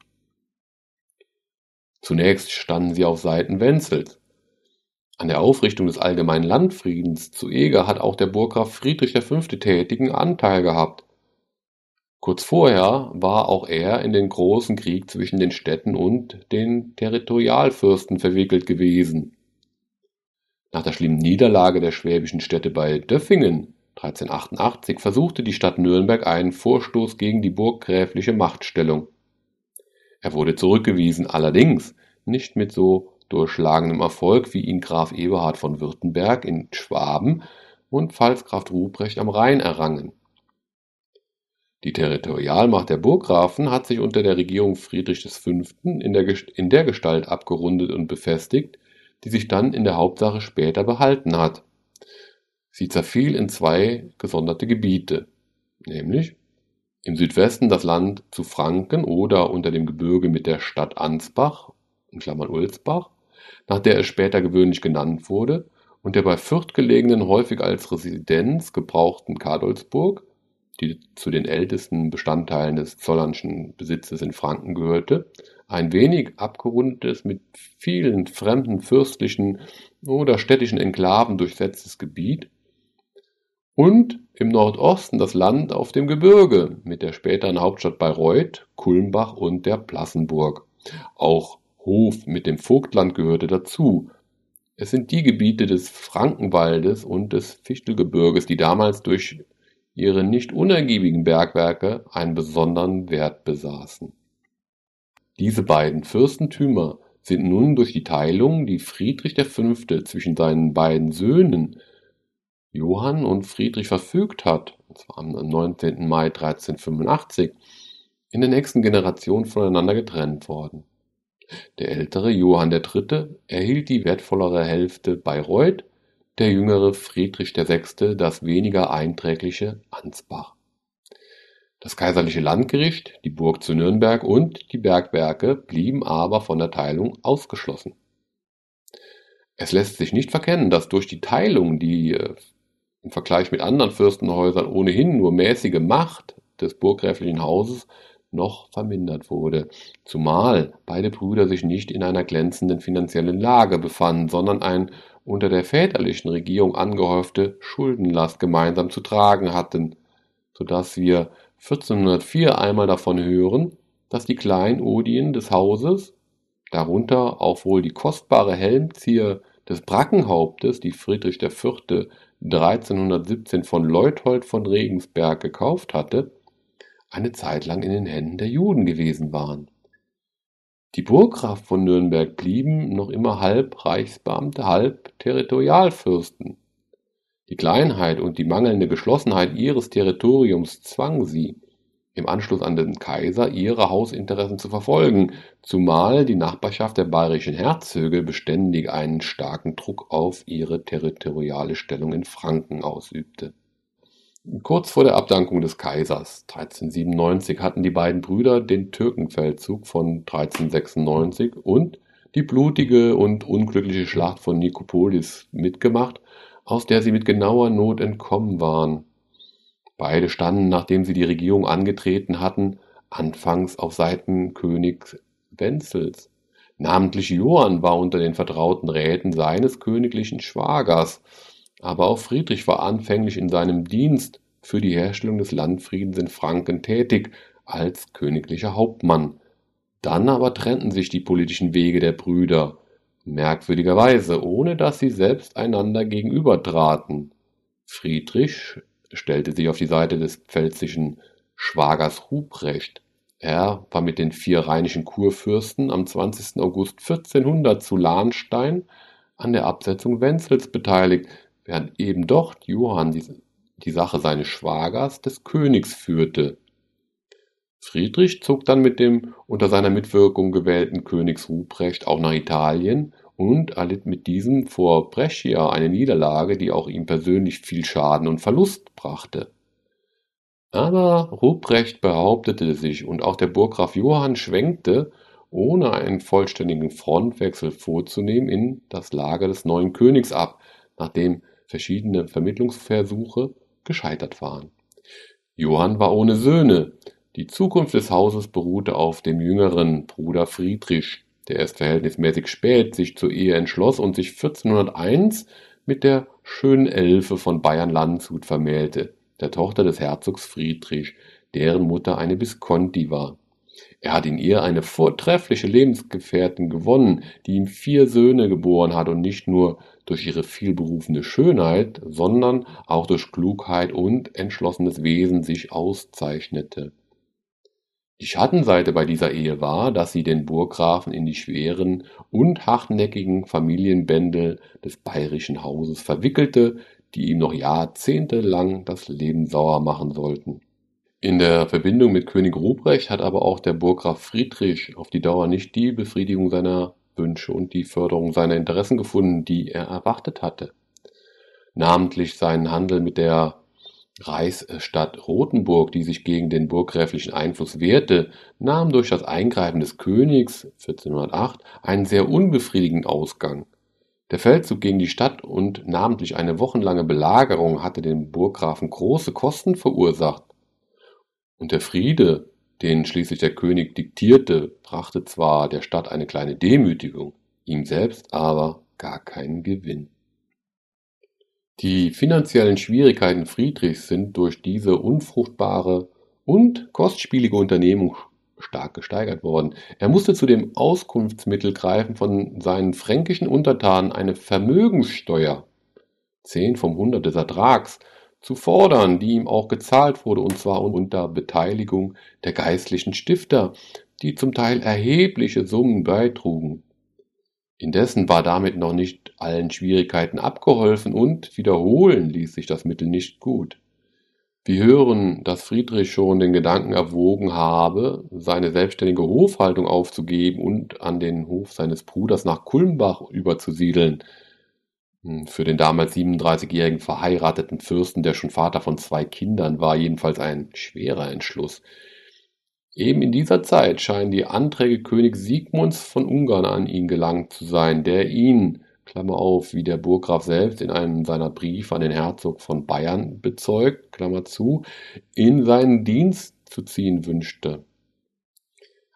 Zunächst standen sie auf Seiten Wenzels. An der Aufrichtung des allgemeinen Landfriedens zu Eger hat auch der Burggraf Friedrich V. tätigen Anteil gehabt. Kurz vorher war auch er in den großen Krieg zwischen den Städten und den Territorialfürsten verwickelt gewesen. Nach der schlimmen Niederlage der schwäbischen Städte bei Döffingen 1388 versuchte die Stadt Nürnberg einen Vorstoß gegen die burggräfliche Machtstellung. Er wurde zurückgewiesen, allerdings nicht mit so durchschlagendem Erfolg, wie ihn Graf Eberhard von Württemberg in Schwaben und Pfalzgraf Ruprecht am Rhein errangen. Die Territorialmacht der Burggrafen hat sich unter der Regierung Friedrich V. in der, in der Gestalt abgerundet und befestigt, die sich dann in der Hauptsache später behalten hat. Sie zerfiel in zwei gesonderte Gebiete, nämlich im Südwesten das Land zu Franken oder unter dem Gebirge mit der Stadt Ansbach (Ulsbach), nach der es später gewöhnlich genannt wurde, und der bei Fürth gelegenen, häufig als Residenz gebrauchten Kadolsburg die zu den ältesten Bestandteilen des Zollernschen Besitzes in Franken gehörte, ein wenig abgerundetes, mit vielen fremden fürstlichen oder städtischen Enklaven durchsetztes Gebiet und im Nordosten das Land auf dem Gebirge mit der späteren Hauptstadt Bayreuth, Kulmbach und der Plassenburg. Auch Hof mit dem Vogtland gehörte dazu. Es sind die Gebiete des Frankenwaldes und des Fichtelgebirges, die damals durch ihre nicht unergiebigen Bergwerke einen besonderen Wert besaßen. Diese beiden Fürstentümer sind nun durch die Teilung, die Friedrich V. zwischen seinen beiden Söhnen Johann und Friedrich verfügt hat, und zwar am 19. Mai 1385, in der nächsten Generation voneinander getrennt worden. Der ältere Johann III. erhielt die wertvollere Hälfte Bayreuth der jüngere Friedrich VI. das weniger einträgliche Ansbach. Das kaiserliche Landgericht, die Burg zu Nürnberg und die Bergwerke blieben aber von der Teilung ausgeschlossen. Es lässt sich nicht verkennen, dass durch die Teilung die äh, im Vergleich mit anderen Fürstenhäusern ohnehin nur mäßige Macht des burggräflichen Hauses noch vermindert wurde, zumal beide Brüder sich nicht in einer glänzenden finanziellen Lage befanden, sondern ein unter der väterlichen Regierung angehäufte Schuldenlast gemeinsam zu tragen hatten, so dass wir 1404 einmal davon hören, dass die Kleinodien des Hauses, darunter auch wohl die kostbare Helmzier des Brackenhauptes, die Friedrich IV. 1317 von Leuthold von Regensberg gekauft hatte, eine Zeit lang in den Händen der Juden gewesen waren. Die Burggrafen von Nürnberg blieben noch immer halb Reichsbeamte, halb Territorialfürsten. Die Kleinheit und die mangelnde Geschlossenheit ihres Territoriums zwang sie, im Anschluss an den Kaiser ihre Hausinteressen zu verfolgen, zumal die Nachbarschaft der bayerischen Herzöge beständig einen starken Druck auf ihre territoriale Stellung in Franken ausübte Kurz vor der Abdankung des Kaisers 1397 hatten die beiden Brüder den Türkenfeldzug von 1396 und die blutige und unglückliche Schlacht von Nikopolis mitgemacht, aus der sie mit genauer Not entkommen waren. Beide standen, nachdem sie die Regierung angetreten hatten, anfangs auf Seiten Königs Wenzels. Namentlich Johann war unter den vertrauten Räten seines königlichen Schwagers, aber auch Friedrich war anfänglich in seinem Dienst für die Herstellung des Landfriedens in Franken tätig als königlicher Hauptmann. Dann aber trennten sich die politischen Wege der Brüder, merkwürdigerweise, ohne dass sie selbst einander gegenübertraten. Friedrich stellte sich auf die Seite des pfälzischen Schwagers Ruprecht. Er war mit den vier rheinischen Kurfürsten am 20. August 1400 zu Lahnstein an der Absetzung Wenzels beteiligt, während eben dort Johann die, die Sache seines Schwagers, des Königs, führte. Friedrich zog dann mit dem unter seiner Mitwirkung gewählten Königs Ruprecht auch nach Italien und erlitt mit diesem vor Brescia eine Niederlage, die auch ihm persönlich viel Schaden und Verlust brachte. Aber Ruprecht behauptete sich und auch der Burggraf Johann schwenkte ohne einen vollständigen Frontwechsel vorzunehmen, in das Lager des neuen Königs ab, nachdem verschiedene Vermittlungsversuche gescheitert waren. Johann war ohne Söhne. Die Zukunft des Hauses beruhte auf dem jüngeren Bruder Friedrich, der erst verhältnismäßig spät sich zur Ehe entschloss und sich 1401 mit der schönen Elfe von Bayern-Landshut vermählte, der Tochter des Herzogs Friedrich, deren Mutter eine Visconti war. Er hat in ihr eine vortreffliche Lebensgefährtin gewonnen, die ihm vier Söhne geboren hat und nicht nur durch ihre vielberufene Schönheit, sondern auch durch Klugheit und entschlossenes Wesen sich auszeichnete. Die Schattenseite bei dieser Ehe war, dass sie den Burggrafen in die schweren und hartnäckigen Familienbändel des bayerischen Hauses verwickelte, die ihm noch jahrzehntelang das Leben sauer machen sollten. In der Verbindung mit König Ruprecht hat aber auch der Burggraf Friedrich auf die Dauer nicht die Befriedigung seiner Wünsche und die Förderung seiner Interessen gefunden, die er erwartet hatte. Namentlich seinen Handel mit der Reichsstadt Rothenburg, die sich gegen den burggräflichen Einfluss wehrte, nahm durch das Eingreifen des Königs 1408 einen sehr unbefriedigenden Ausgang. Der Feldzug gegen die Stadt und namentlich eine wochenlange Belagerung hatte dem Burggrafen große Kosten verursacht. Und der Friede, den schließlich der König diktierte, brachte zwar der Stadt eine kleine Demütigung, ihm selbst aber gar keinen Gewinn. Die finanziellen Schwierigkeiten Friedrichs sind durch diese unfruchtbare und kostspielige Unternehmung stark gesteigert worden. Er musste zu dem Auskunftsmittel greifen von seinen fränkischen Untertanen eine Vermögenssteuer, zehn vom Hundert des Ertrags, zu fordern, die ihm auch gezahlt wurde, und zwar unter Beteiligung der geistlichen Stifter, die zum Teil erhebliche Summen beitrugen. Indessen war damit noch nicht allen Schwierigkeiten abgeholfen und wiederholen ließ sich das Mittel nicht gut. Wir hören, dass Friedrich schon den Gedanken erwogen habe, seine selbstständige Hofhaltung aufzugeben und an den Hof seines Bruders nach Kulmbach überzusiedeln, hm, für den damals 37-jährigen verheirateten Fürsten, der schon Vater von zwei Kindern war, jedenfalls ein schwerer Entschluss. Eben in dieser Zeit scheinen die Anträge König Siegmunds von Ungarn an ihn gelangt zu sein, der ihn, Klammer auf, wie der Burggraf selbst in einem seiner Briefe an den Herzog von Bayern bezeugt, Klammer zu, in seinen Dienst zu ziehen wünschte.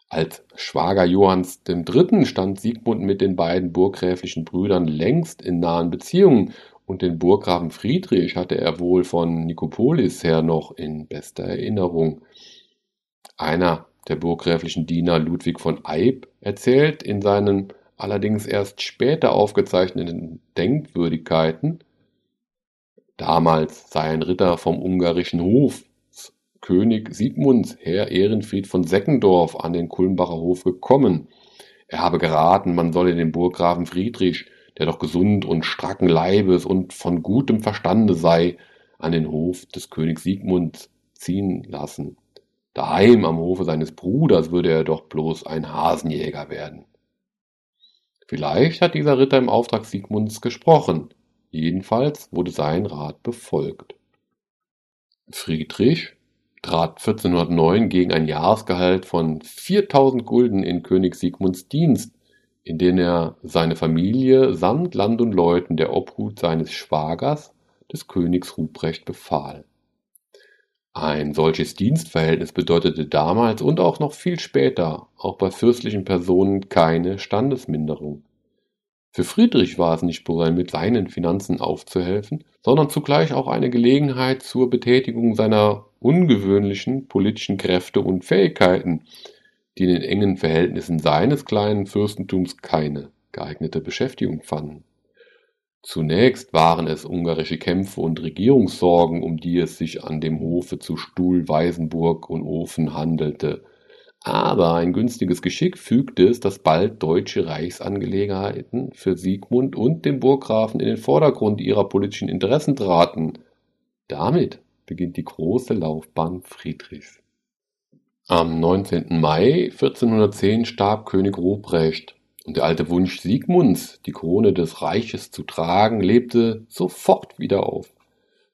Als Schwager Johanns III. stand Siegmund mit den beiden burggräflichen Brüdern längst in nahen Beziehungen und den Burggrafen Friedrich hatte er wohl von Nikopolis her noch in bester Erinnerung. Einer der burggräflichen Diener Ludwig von Eyb erzählt in seinen allerdings erst später aufgezeichneten Denkwürdigkeiten, damals sei ein Ritter vom ungarischen Hof König Siegmunds, Herr Ehrenfried von Seckendorf, an den Kulmbacher Hof gekommen. Er habe geraten, man solle den Burggrafen Friedrich, der doch gesund und stracken Leibes und von gutem Verstande sei, an den Hof des Königs Siegmunds ziehen lassen. Daheim am Hofe seines Bruders würde er doch bloß ein Hasenjäger werden. Vielleicht hat dieser Ritter im Auftrag Siegmunds gesprochen. Jedenfalls wurde sein Rat befolgt. Friedrich trat 1409 gegen ein Jahresgehalt von 4000 Gulden in König Sigmunds Dienst, in den er seine Familie samt Land und Leuten der Obhut seines Schwagers, des Königs Ruprecht, befahl. Ein solches Dienstverhältnis bedeutete damals und auch noch viel später, auch bei fürstlichen Personen, keine Standesminderung. Für Friedrich war es nicht ein mit seinen Finanzen aufzuhelfen, sondern zugleich auch eine Gelegenheit zur Betätigung seiner ungewöhnlichen politischen Kräfte und Fähigkeiten, die in den engen Verhältnissen seines kleinen Fürstentums keine geeignete Beschäftigung fanden. Zunächst waren es ungarische Kämpfe und Regierungssorgen, um die es sich an dem Hofe zu Stuhl, Weisenburg und Ofen handelte, aber ein günstiges Geschick fügte es, dass bald deutsche Reichsangelegenheiten für Siegmund und den Burggrafen in den Vordergrund ihrer politischen Interessen traten. Damit beginnt die große Laufbahn Friedrichs. Am 19. Mai 1410 starb König Ruprecht und der alte Wunsch Siegmunds, die Krone des Reiches zu tragen, lebte sofort wieder auf.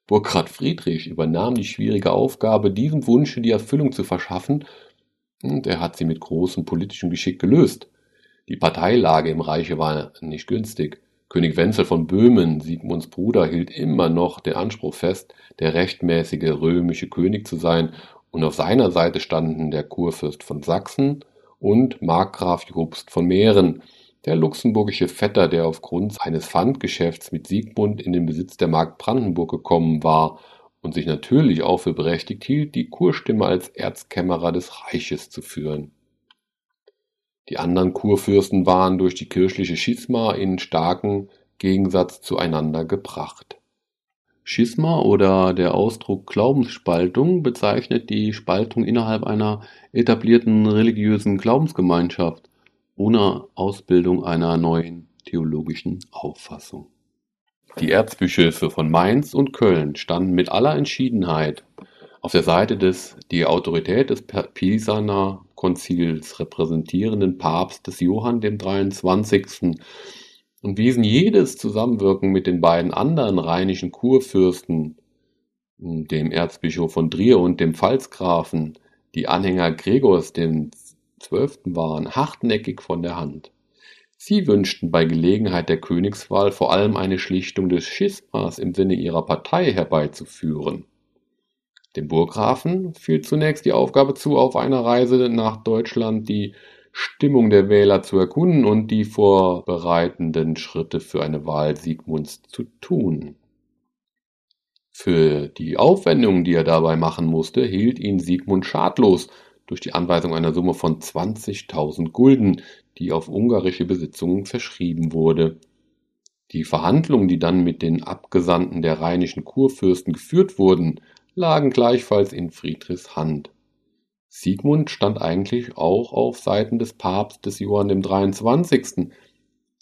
Burggraf Friedrich übernahm die schwierige Aufgabe, diesem Wunsche die Erfüllung zu verschaffen Und er hat sie mit großem politischem Geschick gelöst. Die Parteilage im Reiche war nicht günstig. König Wenzel von Böhmen, Sigmunds Bruder, hielt immer noch den Anspruch fest, der rechtmäßige römische König zu sein, und auf seiner Seite standen der Kurfürst von Sachsen und Markgraf Jobst von Mähren, der luxemburgische Vetter, der aufgrund eines Pfandgeschäfts mit Siegmund in den Besitz der Mark Brandenburg gekommen war und sich natürlich auch für berechtigt hielt, die Kurstimme als Erzkämmerer des Reiches zu führen. Die anderen Kurfürsten waren durch die kirchliche Schisma in starken Gegensatz zueinander gebracht. Schisma oder der Ausdruck Glaubensspaltung bezeichnet die Spaltung innerhalb einer etablierten religiösen Glaubensgemeinschaft ohne Ausbildung einer neuen theologischen Auffassung. Die Erzbischöfe von Mainz und Köln standen mit aller Entschiedenheit auf der Seite des die Autorität des Pisaner Konzils repräsentierenden Papstes Johann dem 23. und wiesen jedes Zusammenwirken mit den beiden anderen rheinischen Kurfürsten, dem Erzbischof von Trier und dem Pfalzgrafen, die Anhänger Gregors dem Zwölften waren, hartnäckig von der Hand. Sie wünschten bei Gelegenheit der Königswahl vor allem eine Schlichtung des Schismas im Sinne ihrer Partei herbeizuführen. Dem Burggrafen fiel zunächst die Aufgabe zu, auf einer Reise nach Deutschland die Stimmung der Wähler zu erkunden und die vorbereitenden Schritte für eine Wahl Siegmunds zu tun. Für die Aufwendungen, die er dabei machen musste, hielt ihn Siegmund schadlos durch die Anweisung einer Summe von 20.000 Gulden, die auf ungarische Besitzungen verschrieben wurde. Die Verhandlungen, die dann mit den Abgesandten der rheinischen Kurfürsten geführt wurden, lagen gleichfalls in Friedrichs Hand. Siegmund stand eigentlich auch auf Seiten des Papstes Johann dem 23.,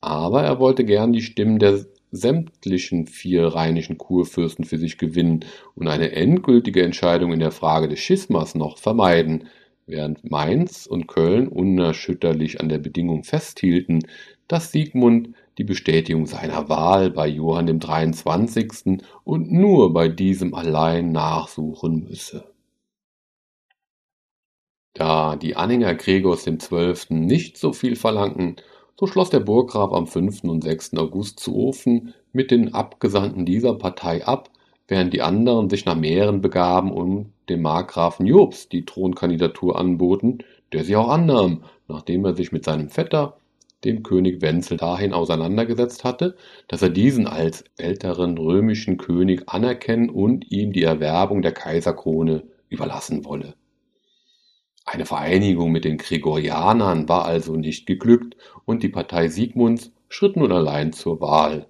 aber er wollte gern die Stimmen der sämtlichen vier rheinischen Kurfürsten für sich gewinnen und eine endgültige Entscheidung in der Frage des Schismas noch vermeiden, während Mainz und Köln unerschütterlich an der Bedingung festhielten, dass Siegmund die Bestätigung seiner Wahl bei Johann dem 23. und nur bei diesem allein nachsuchen müsse. Da die Anhänger Gregors 12. nicht so viel verlangten, so schloss der Burggraf am 5. und 6. August zu Ofen mit den Abgesandten dieser Partei ab, während die anderen sich nach Mähren begaben und dem Markgrafen Jobst die Thronkandidatur anboten, der sie auch annahm, nachdem er sich mit seinem Vetter dem König Wenzel dahin auseinandergesetzt hatte, dass er diesen als älteren römischen König anerkennen und ihm die Erwerbung der Kaiserkrone überlassen wolle. Eine Vereinigung mit den Gregorianern war also nicht geglückt und die Partei Siegmunds schritt nun allein zur Wahl.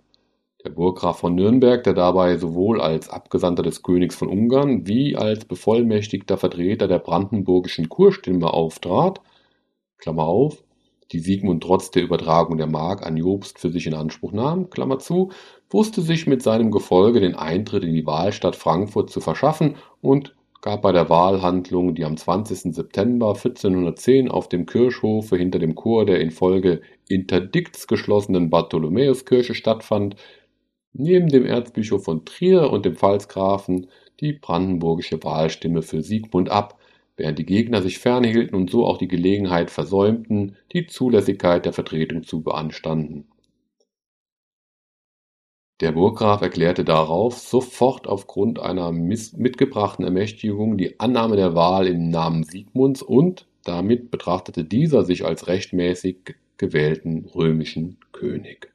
Der Burggraf von Nürnberg, der dabei sowohl als Abgesandter des Königs von Ungarn wie als bevollmächtigter Vertreter der brandenburgischen Kurstimme auftrat, Klammer auf, die Siegmund trotz der Übertragung der Mark an Jobst für sich in Anspruch nahm, Klammer zu, wusste sich mit seinem Gefolge den Eintritt in die Wahlstadt Frankfurt zu verschaffen und gab bei der Wahlhandlung, die am 20. September 1410 auf dem Kirchhofe hinter dem Chor der infolge Interdikts geschlossenen Bartholomäuskirche stattfand, neben dem Erzbischof von Trier und dem Pfalzgrafen die brandenburgische Wahlstimme für Siegmund ab, während die Gegner sich fernhielten und so auch die Gelegenheit versäumten, die Zulässigkeit der Vertretung zu beanstanden. Der Burggraf erklärte darauf sofort aufgrund einer mitgebrachten Ermächtigung die Annahme der Wahl im Namen Siegmunds und damit betrachtete dieser sich als rechtmäßig gewählten römischen König.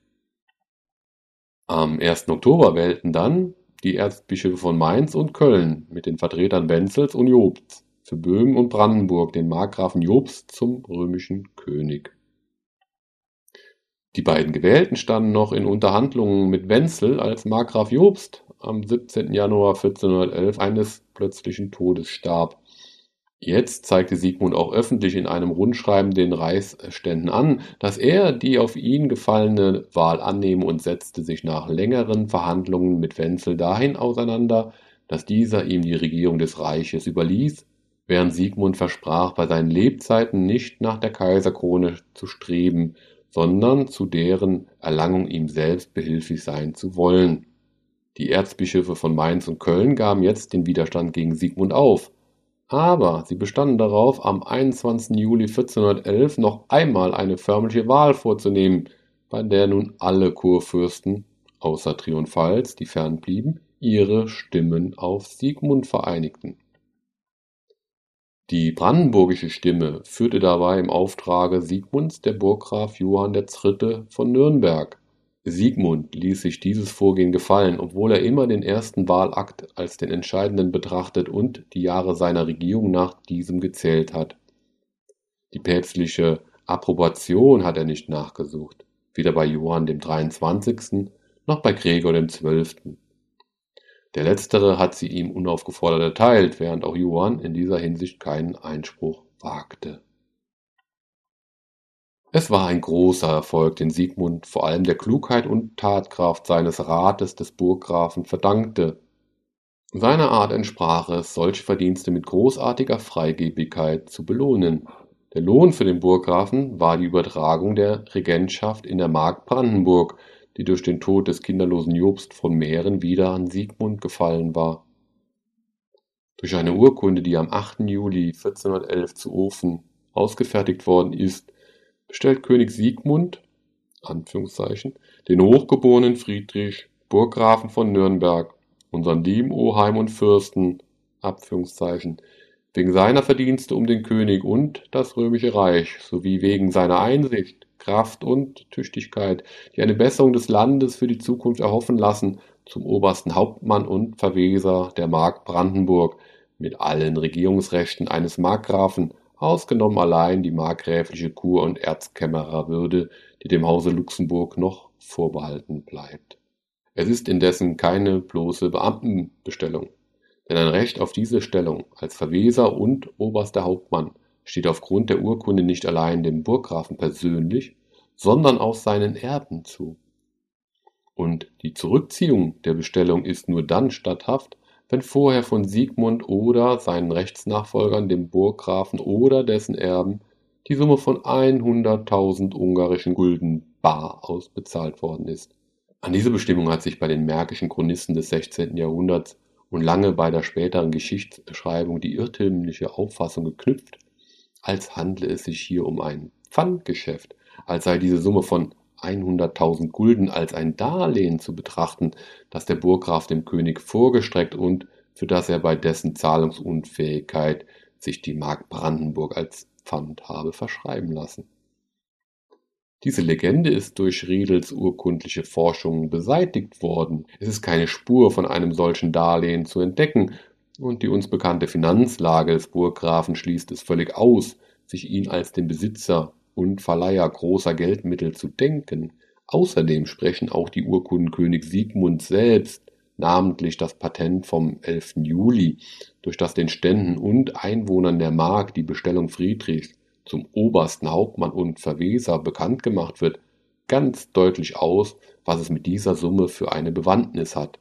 Am 1. Oktober wählten dann die Erzbischöfe von Mainz und Köln mit den Vertretern Wenzels und Jobs für Böhmen und Brandenburg den Markgrafen Jobst zum römischen König. Die beiden Gewählten standen noch in Unterhandlungen mit Wenzel, als Markgraf Jobst am 17. Januar 1411 eines plötzlichen Todes starb. Jetzt zeigte Siegmund auch öffentlich in einem Rundschreiben den Reichsständen an, dass er die auf ihn gefallene Wahl annehme und setzte sich nach längeren Verhandlungen mit Wenzel dahin auseinander, dass dieser ihm die Regierung des Reiches überließ während Sigmund versprach, bei seinen Lebzeiten nicht nach der Kaiserkrone zu streben, sondern zu deren Erlangung ihm selbst behilflich sein zu wollen. Die Erzbischöfe von Mainz und Köln gaben jetzt den Widerstand gegen Sigmund auf. aber sie bestanden darauf, am 21. Juli 1411 noch einmal eine förmliche Wahl vorzunehmen, bei der nun alle Kurfürsten, außer Triumphals, die fern blieben, ihre Stimmen auf Siegmund vereinigten. Die brandenburgische Stimme führte dabei im Auftrage Siegmunds der Burggraf Johann III. von Nürnberg. Siegmund ließ sich dieses Vorgehen gefallen, obwohl er immer den ersten Wahlakt als den entscheidenden betrachtet und die Jahre seiner Regierung nach diesem gezählt hat. Die päpstliche Approbation hat er nicht nachgesucht, weder bei Johann dem 23. noch bei Gregor dem 12. Der letztere hat sie ihm unaufgefordert erteilt, während auch Johann in dieser Hinsicht keinen Einspruch wagte. Es war ein großer Erfolg, den Siegmund vor allem der Klugheit und Tatkraft seines Rates des Burggrafen verdankte. Seiner Art entsprach es, solche Verdienste mit großartiger Freigebigkeit zu belohnen. Der Lohn für den Burggrafen war die Übertragung der Regentschaft in der Mark Brandenburg, die durch den Tod des kinderlosen Jobst von Mähren wieder an Siegmund gefallen war. Durch eine Urkunde, die am 8. Juli 1411 zu Ofen ausgefertigt worden ist, bestellt König Siegmund Anführungszeichen, den hochgeborenen Friedrich, Burggrafen von Nürnberg, unseren lieben Oheim und Fürsten, Abführungszeichen, wegen seiner Verdienste um den König und das römische Reich sowie wegen seiner Einsicht, Kraft und Tüchtigkeit, die eine Besserung des Landes für die Zukunft erhoffen lassen, zum obersten Hauptmann und Verweser der Mark Brandenburg mit allen Regierungsrechten eines Markgrafen, ausgenommen allein die markgräfliche Kur- und Erzkämmererwürde, die dem Hause Luxemburg noch vorbehalten bleibt. Es ist indessen keine bloße Beamtenbestellung, denn ein Recht auf diese Stellung als Verweser und oberster Hauptmann steht aufgrund der Urkunde nicht allein dem Burggrafen persönlich, sondern auch seinen Erben zu. Und die Zurückziehung der Bestellung ist nur dann statthaft, wenn vorher von Siegmund oder seinen Rechtsnachfolgern, dem Burggrafen oder dessen Erben, die Summe von 100.000 ungarischen Gulden bar ausbezahlt worden ist. An diese Bestimmung hat sich bei den märkischen Chronisten des 16. Jahrhunderts und lange bei der späteren Geschichtsschreibung die irrtümliche Auffassung geknüpft, als handle es sich hier um ein Pfandgeschäft, als sei diese Summe von 100.000 Gulden als ein Darlehen zu betrachten, das der Burggraf dem König vorgestreckt und für das er bei dessen Zahlungsunfähigkeit sich die Mark Brandenburg als Pfand habe verschreiben lassen. Diese Legende ist durch Riedels urkundliche Forschungen beseitigt worden. Es ist keine Spur von einem solchen Darlehen zu entdecken, und die uns bekannte Finanzlage des Burggrafen schließt es völlig aus, sich ihn als den Besitzer und Verleiher großer Geldmittel zu denken. Außerdem sprechen auch die Urkunden König selbst, namentlich das Patent vom 11. Juli, durch das den Ständen und Einwohnern der Mark die Bestellung Friedrichs zum obersten Hauptmann und Verweser bekannt gemacht wird, ganz deutlich aus, was es mit dieser Summe für eine Bewandtnis hat.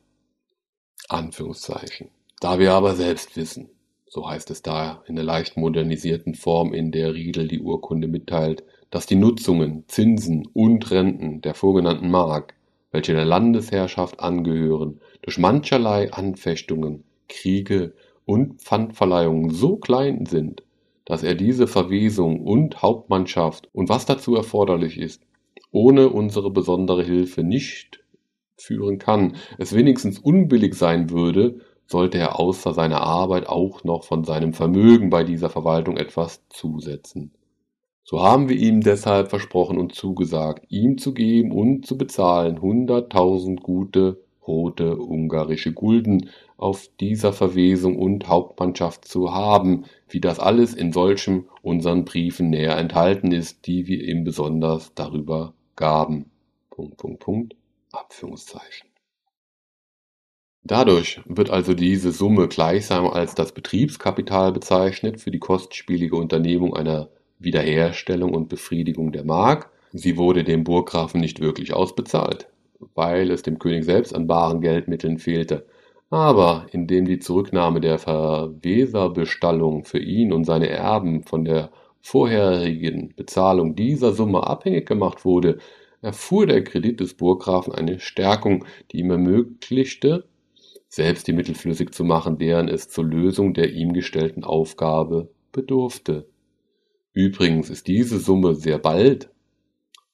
Anführungszeichen. Da wir aber selbst wissen, so heißt es da in der leicht modernisierten Form, in der Riedel die Urkunde mitteilt, dass die Nutzungen, Zinsen und Renten der vorgenannten Mark, welche der Landesherrschaft angehören, durch mancherlei Anfechtungen, Kriege und Pfandverleihungen so klein sind, dass er diese Verwesung und Hauptmannschaft und was dazu erforderlich ist, ohne unsere besondere Hilfe nicht führen kann, es wenigstens unbillig sein würde, sollte er außer seiner Arbeit auch noch von seinem Vermögen bei dieser Verwaltung etwas zusetzen. So haben wir ihm deshalb versprochen und zugesagt, ihm zu geben und zu bezahlen hunderttausend gute rote ungarische Gulden auf dieser Verwesung und Hauptmannschaft zu haben, wie das alles in solchen unseren Briefen näher enthalten ist, die wir ihm besonders darüber gaben. Punkt, Punkt, Punkt, Abführungszeichen. Dadurch wird also diese Summe gleichsam als das Betriebskapital bezeichnet für die kostspielige Unternehmung einer Wiederherstellung und Befriedigung der Mark. Sie wurde dem Burggrafen nicht wirklich ausbezahlt, weil es dem König selbst an baren Geldmitteln fehlte. Aber indem die Zurücknahme der Verweserbestallung für ihn und seine Erben von der vorherigen Bezahlung dieser Summe abhängig gemacht wurde, erfuhr der Kredit des Burggrafen eine Stärkung, die ihm ermöglichte, selbst die Mittel flüssig zu machen, deren es zur Lösung der ihm gestellten Aufgabe bedurfte. Übrigens ist diese Summe sehr bald,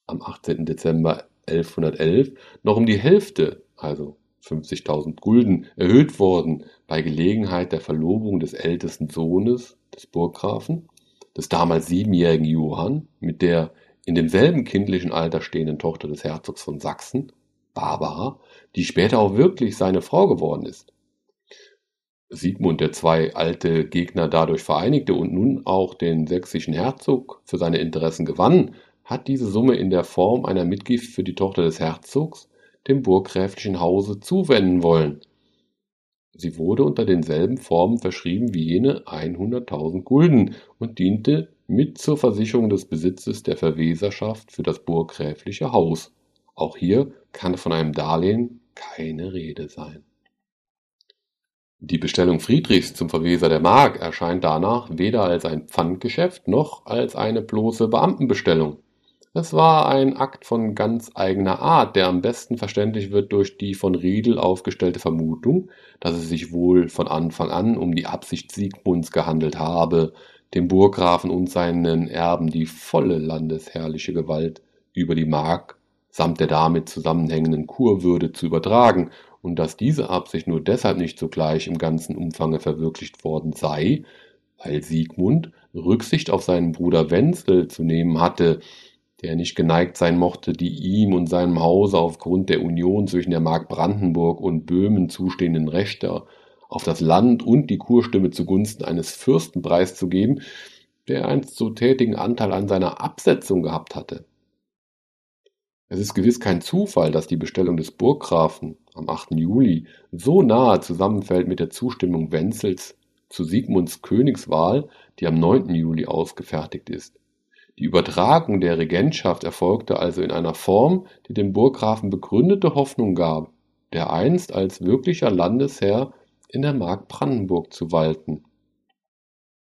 am 18. Dezember 1111, noch um die Hälfte, also 50.000 Gulden, erhöht worden bei Gelegenheit der Verlobung des ältesten Sohnes des Burggrafen, des damals siebenjährigen Johann, mit der in demselben kindlichen Alter stehenden Tochter des Herzogs von Sachsen, Barbara, die später auch wirklich seine Frau geworden ist. Siegmund, der zwei alte Gegner dadurch vereinigte und nun auch den sächsischen Herzog für seine Interessen gewann, hat diese Summe in der Form einer Mitgift für die Tochter des Herzogs dem burggräflichen Hause zuwenden wollen. Sie wurde unter denselben Formen verschrieben wie jene 100.000 Gulden und diente mit zur Versicherung des Besitzes der Verweserschaft für das burggräfliche Haus. Auch hier kann von einem Darlehen keine Rede sein. Die Bestellung Friedrichs zum Verweser der Mark erscheint danach weder als ein Pfandgeschäft noch als eine bloße Beamtenbestellung. Es war ein Akt von ganz eigener Art, der am besten verständlich wird durch die von Riedel aufgestellte Vermutung, dass es sich wohl von Anfang an um die Absicht Siegmunds gehandelt habe, dem Burggrafen und seinen Erben die volle landesherrliche Gewalt über die Mark samt der damit zusammenhängenden Kurwürde zu übertragen und dass diese Absicht nur deshalb nicht sogleich im ganzen Umfange verwirklicht worden sei, weil Siegmund Rücksicht auf seinen Bruder Wenzel zu nehmen hatte, der nicht geneigt sein mochte, die ihm und seinem Hause aufgrund der Union zwischen der Mark Brandenburg und Böhmen zustehenden Rechte auf das Land und die Kurstimme zugunsten eines Fürsten preiszugeben, der einst so tätigen Anteil an seiner Absetzung gehabt hatte. Es ist gewiss kein Zufall, dass die Bestellung des Burggrafen am 8. Juli so nahe zusammenfällt mit der Zustimmung Wenzels zu Siegmunds Königswahl, die am 9. Juli ausgefertigt ist. Die Übertragung der Regentschaft erfolgte also in einer Form, die dem Burggrafen begründete Hoffnung gab, dereinst als wirklicher Landesherr in der Mark Brandenburg zu walten